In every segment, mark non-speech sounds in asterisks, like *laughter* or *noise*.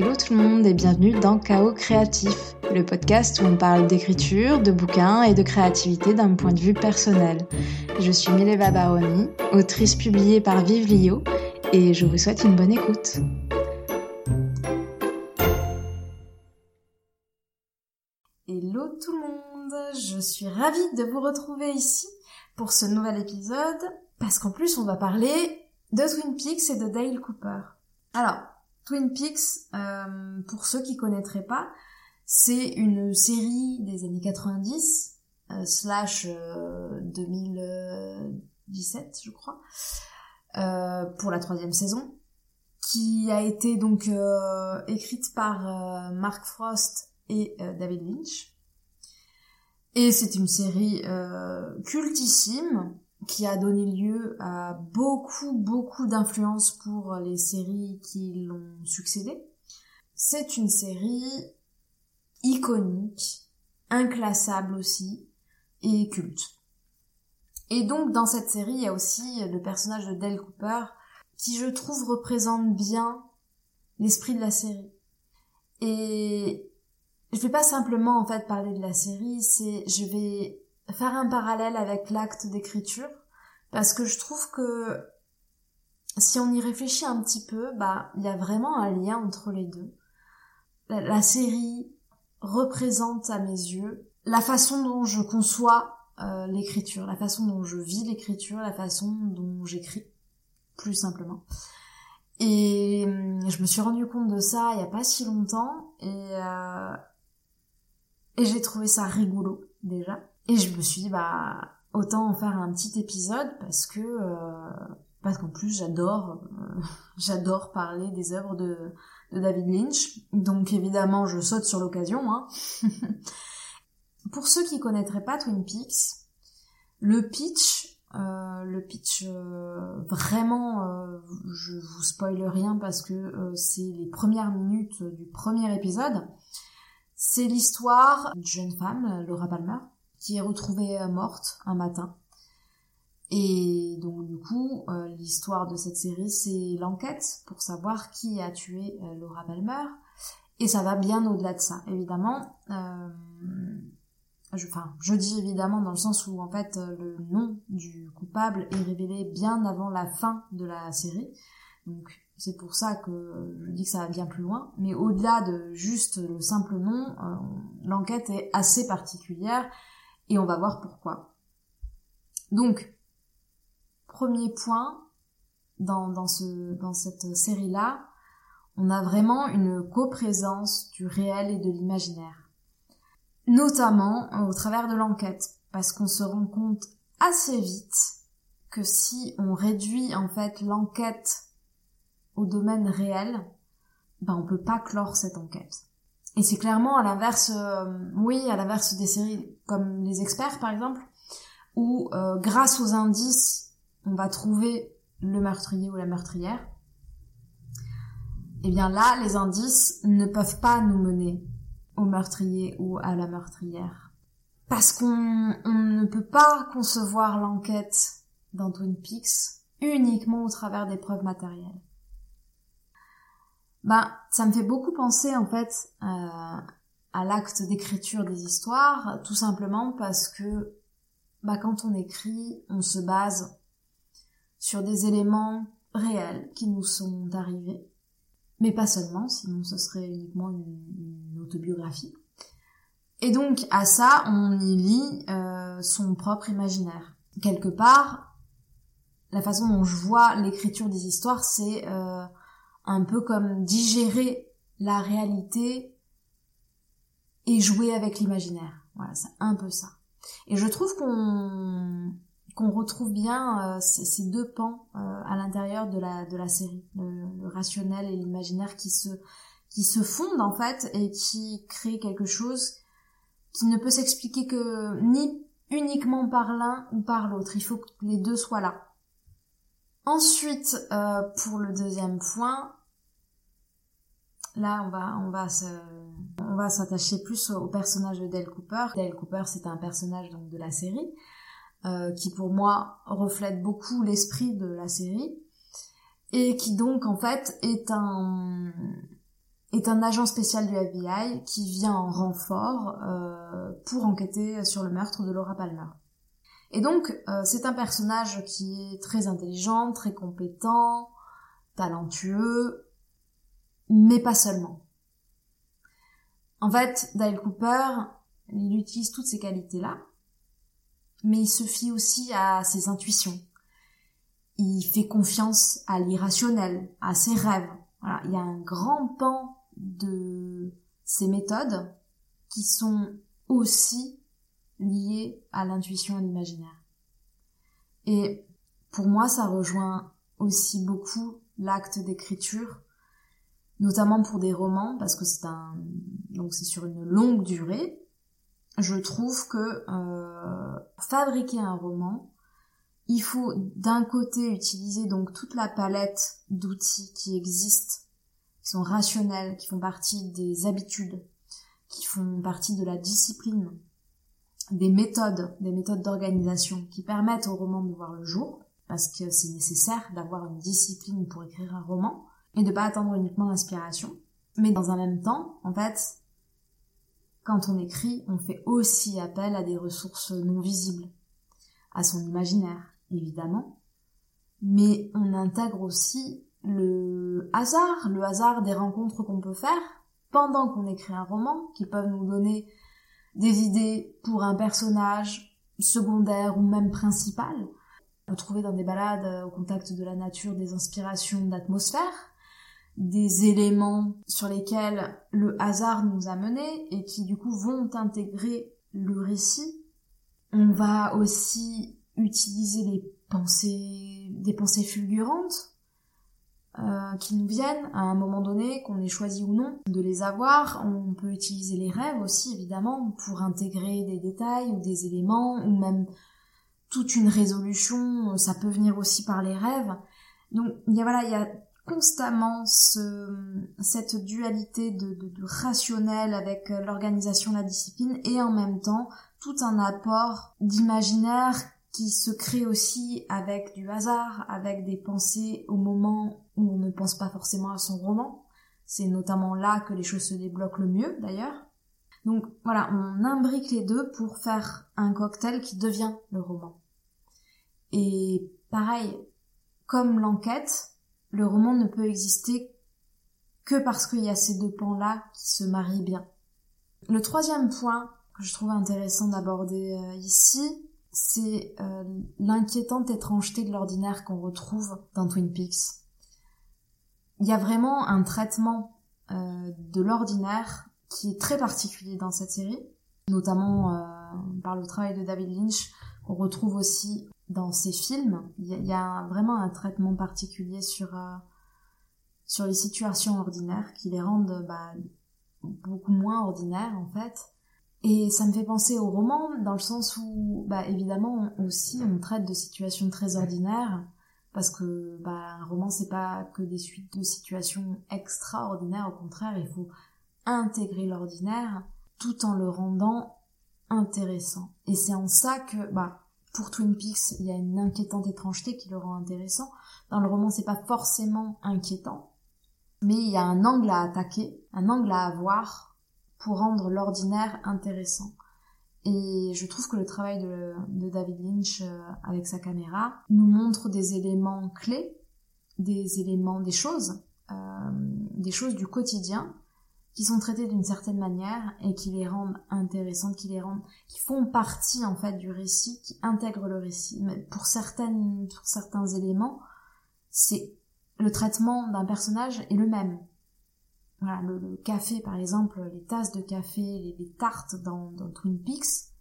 Hello tout le monde et bienvenue dans Chaos Créatif, le podcast où on parle d'écriture, de bouquins et de créativité d'un point de vue personnel. Je suis Mileva Baroni, autrice publiée par Vive Lio et je vous souhaite une bonne écoute. Hello tout le monde, je suis ravie de vous retrouver ici pour ce nouvel épisode parce qu'en plus on va parler de Twin Peaks et de Dale Cooper. Alors, Twin Peaks, euh, pour ceux qui connaîtraient pas, c'est une série des années 90 euh, slash 2017, euh, je crois, pour la troisième saison, qui a été donc écrite par Mark Frost et David Lynch. Et c'est une série cultissime qui a donné lieu à beaucoup, beaucoup d'influences pour les séries qui l'ont succédé. C'est une série iconique, inclassable aussi, et culte. Et donc dans cette série, il y a aussi le personnage de Dale Cooper, qui je trouve représente bien l'esprit de la série. Et je vais pas simplement en fait parler de la série, c'est je vais faire un parallèle avec l'acte d'écriture parce que je trouve que si on y réfléchit un petit peu, bah il y a vraiment un lien entre les deux. La, série représente à mes yeux la façon dont je conçois euh, l'écriture, la façon dont je vis l'écriture, la façon dont j'écris, plus simplement. Et hum, je me suis rendu compte de ça il y a pas si longtemps et euh, et j'ai trouvé ça rigolo déjà. Et je me suis dit, bah, autant en faire un petit épisode parce que, euh, parce qu'en plus j'adore, euh, *laughs* j'adore parler des œuvres de, de David Lynch. Donc évidemment, je saute sur l'occasion. Hein. *laughs* Pour ceux qui connaîtraient pas Twin Peaks, le pitch, euh, le pitch euh, vraiment, euh, je vous spoile rien parce que c'est les premières minutes du premier épisode. C'est l'histoire d'une jeune femme, Laura Palmer, qui est retrouvée euh, morte un matin. Et donc du coup, euh, l'histoire de cette série, c'est l'enquête pour savoir qui a tué euh, Laura Palmer. Et ça va bien au-delà de ça, évidemment. je, enfin, je dis évidemment dans le sens où en fait le nom du coupable est révélé bien avant la fin de la série. Donc c'est pour ça que je dis que ça va bien plus loin. Mais au-delà de juste le simple nom, l'enquête est assez particulière et on va voir pourquoi. Donc, premier point, dans, dans, ce, dans cette série-là, on a vraiment une coprésence du réel et de l'imaginaire. Notamment au travers de l'enquête, parce qu'on se rend compte assez vite que si on réduit en fait l'enquête au domaine réel, ben on peut pas clore cette enquête. Et c'est clairement à l'inverse, euh, oui, à l'inverse des séries comme Les Experts par exemple, où euh, grâce aux indices, on va trouver le meurtrier ou la meurtrière. Et eh bien là, les indices ne peuvent pas nous mener au meurtrier ou à la meurtrière. Parce qu'on ne peut pas concevoir l'enquête dans Twin Peaks uniquement au travers des preuves matérielles. Bah, ça me fait beaucoup penser en fait euh, à l'acte d'écriture des histoires, tout simplement parce que bah, quand on écrit, on se base sur des éléments réels qui nous sont arrivés, mais pas seulement, sinon ce serait uniquement une, autobiographie. Et donc à ça, on y lit euh, son propre imaginaire. Quelque part, la façon dont je vois l'écriture des histoires, c'est euh, un peu comme digérer la réalité et jouer avec l'imaginaire. Voilà, c'est un peu ça. Et je trouve qu'on retrouve bien euh, ces, deux pans euh, à l'intérieur de la série, le, rationnel et l'imaginaire qui se qui fondent en fait et qui créent quelque chose qui ne peut s'expliquer que ni uniquement par l'un ou par l'autre. Il faut que les deux soient là. Ensuite, euh, pour le deuxième point, Là, on va, on s'attacher plus au personnage de Dale Cooper. Dale Cooper, c'est un personnage de la série euh, qui, pour moi, reflète beaucoup l'esprit de la série et qui donc en fait est un est un agent spécial du FBI qui vient en renfort euh, pour enquêter sur le meurtre de Laura Palmer. Et donc, euh, c'est un personnage qui est très intelligent, très compétent, talentueux, mais pas seulement. En fait, Dale Cooper, il utilise toutes ces qualités-là, mais il se fie aussi à ses intuitions. Il fait confiance à l'irrationnel, à ses rêves. Voilà, il y a un grand pan de ces méthodes qui sont aussi liées à l'intuition et l'imaginaire. Et pour moi, ça rejoint aussi beaucoup l'acte d'écriture, notamment pour des romans, parce que c'est un, donc c'est sur une longue durée. Je trouve que euh, fabriquer un roman, il faut d'un côté utiliser donc toute la palette d'outils qui existent qui sont rationnels, qui font partie des habitudes, qui font partie de la discipline, des méthodes, des méthodes d'organisation qui permettent au roman de voir le jour, parce que c'est nécessaire d'avoir une discipline pour écrire un roman, et de pas attendre uniquement l'inspiration. Mais dans un même temps, en fait, quand on écrit, on fait aussi appel à des ressources non visibles, à son imaginaire, évidemment, mais on intègre aussi le hasard, le hasard des rencontres qu'on peut faire pendant qu'on écrit un roman, qui peuvent nous donner des idées pour un personnage secondaire ou même principal. Trouver dans des balades au contact de la nature des inspirations d'atmosphère, des éléments sur lesquels le hasard nous a menés et qui du coup vont intégrer le récit. On va aussi utiliser pensées, des pensées fulgurantes, euh, qui nous viennent à un moment donné, qu'on ait choisi ou non de les avoir. On peut utiliser les rêves aussi, évidemment, pour intégrer des détails ou des éléments, ou même toute une résolution, ça peut venir aussi par les rêves. Donc, il y a, voilà, il y a constamment ce, cette dualité de, de, de rationnel avec l'organisation, la discipline, et en même temps, tout un apport d'imaginaire qui se crée aussi avec du hasard, avec des pensées au moment où on ne pense pas forcément à son roman. C'est notamment là que les choses se débloquent le mieux d'ailleurs. Donc voilà, on imbrique les deux pour faire un cocktail qui devient le roman. Et pareil, comme l'enquête, le roman ne peut exister que parce qu'il y a ces deux pans-là qui se marient bien. Le troisième point que je trouve intéressant d'aborder euh, ici, c'est euh, l'inquiétante étrangeté de l'ordinaire qu'on retrouve dans Twin Peaks. Il y a vraiment un traitement euh, de l'ordinaire qui est très particulier dans cette série, notamment par le travail de David Lynch, qu'on retrouve aussi dans ses films. Il y a, vraiment un traitement particulier sur sur les situations ordinaires qui les rendent bah, beaucoup moins ordinaires en fait et ça me fait penser au roman, dans le sens où, bah, évidemment, aussi, on traite de situations très ordinaires, parce que, bah, un roman, c'est pas que des suites de situations extraordinaires, au contraire, il faut intégrer l'ordinaire, tout en le rendant intéressant. Et c'est en ça que, bah, pour Twin Peaks, il y a une inquiétante étrangeté qui le rend intéressant. Dans le roman, c'est pas forcément inquiétant, mais il y a un angle à attaquer, un angle à avoir, pour rendre l'ordinaire intéressant. Et je trouve que le travail de, David Lynch euh, avec sa caméra nous montre des éléments clés, des éléments, des choses, euh, des choses du quotidien qui sont traitées d'une certaine manière et qui les rendent intéressantes, qui les rendent, qui font partie en fait du récit, qui intègrent le récit. Mais pour certaines, pour certains éléments, c'est le traitement d'un personnage est le même. Voilà, le, café, par exemple, les tasses de café, les, tartes dans, Twin Peaks,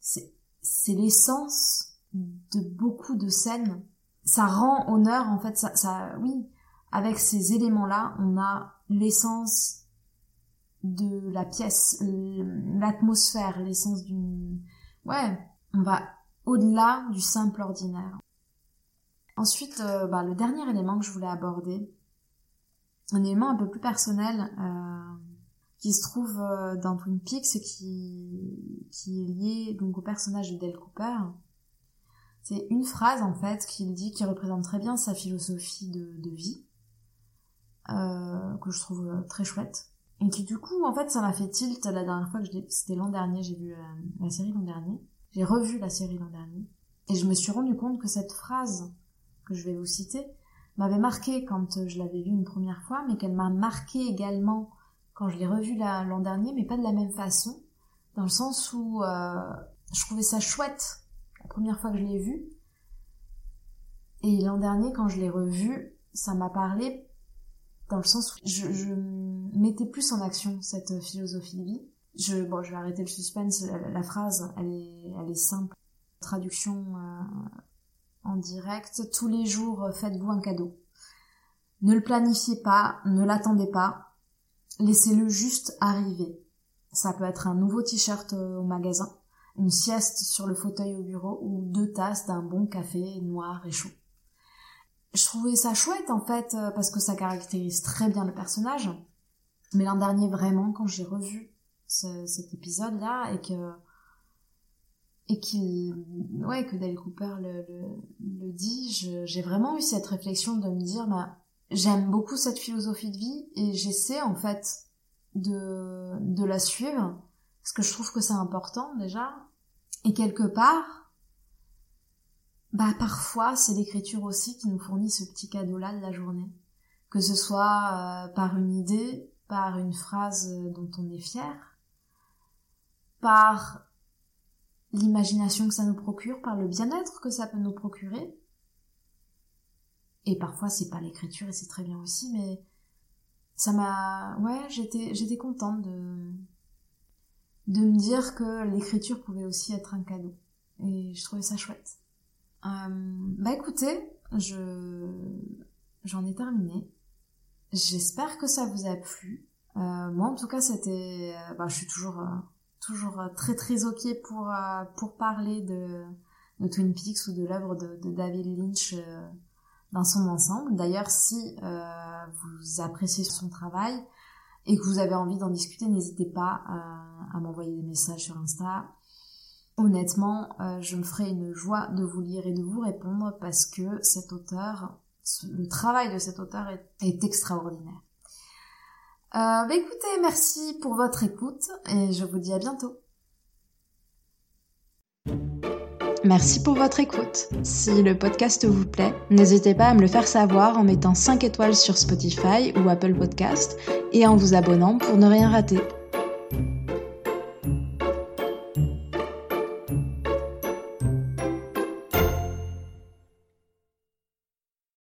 c'est l'essence de beaucoup de scènes. Ça rend honneur, en fait, ça oui, avec ces éléments-là, on a l'essence de la pièce, l'atmosphère, l'essence d'une... Ouais, on va au-delà du simple ordinaire. Ensuite, euh, bah, le dernier élément que je voulais aborder, un élément un peu plus personnel euh, qui se trouve euh, dans Twin Peaks et qui, qui est lié donc au personnage de Dale Cooper. C'est une phrase en fait qu'il dit qui représente très bien sa philosophie de, vie, que je trouve très chouette. Et qui du coup, en fait, ça m'a fait tilt la dernière fois que je c'était l'an dernier, j'ai vu la série l'an dernier. J'ai revu la série l'an dernier. Et je me suis rendu compte que cette phrase que je vais vous citer m'avait marqué quand je l'avais vue une première fois, mais qu'elle m'a marqué également quand je l'ai revue l'an dernier, mais pas de la même façon, dans le sens où euh, je trouvais ça chouette la première fois que je l'ai vue, et l'an dernier quand je l'ai revue, ça m'a parlé dans le sens où je, je mettais plus en action cette philosophie de vie. Je, bon, je vais arrêter le suspense. La, phrase, elle est, elle est simple. Traduction euh, en direct. Tous les jours, faites-vous un cadeau. Ne le planifiez pas, ne l'attendez pas. Laissez-le juste arriver. Ça peut être un nouveau t-shirt au magasin, une sieste sur le fauteuil au bureau ou deux tasses d'un bon café noir et chaud je trouvais ça chouette en fait euh, parce que ça caractérise très bien le personnage. Mais l'an dernier vraiment quand j'ai revu cet épisode là et que et que Dale Cooper le, le, dit, j'ai vraiment eu cette réflexion de me dire bah j'aime beaucoup cette philosophie de vie et j'essaie en fait de de la suivre parce que je trouve que c'est important déjà et quelque part bah parfois c'est l'écriture aussi qui nous fournit ce petit cadeau-là de la journée. Que ce soit euh, par une idée, par une phrase dont on est fier, par l'imagination que ça nous procure, par le bien-être que ça peut nous procurer. Et parfois c'est pas l'écriture et c'est très bien aussi, mais ça m'a, ouais, j'étais, j'étais contente de, de me dire que l'écriture pouvait aussi être un cadeau. Et je trouvais ça chouette. Euh, bah écoutez, je j'en ai terminé. J'espère que ça vous a plu. Euh, moi en tout cas c'était, euh, bah, je suis toujours toujours très très ok pour pour parler de de Twin Peaks ou de l'œuvre de, David Lynch dans son ensemble. D'ailleurs, si vous appréciez son travail et que vous avez envie d'en discuter, n'hésitez pas à m'envoyer des messages sur Insta Honnêtement, euh, je me ferai une joie de vous lire et de vous répondre parce que cet auteur, le travail de cet auteur est, extraordinaire. Euh, bah écoutez, merci pour votre écoute et je vous dis à bientôt. Merci pour votre écoute. Si le podcast vous plaît, n'hésitez pas à me le faire savoir en mettant 5 étoiles sur Spotify ou Apple Podcast et en vous abonnant pour ne rien rater.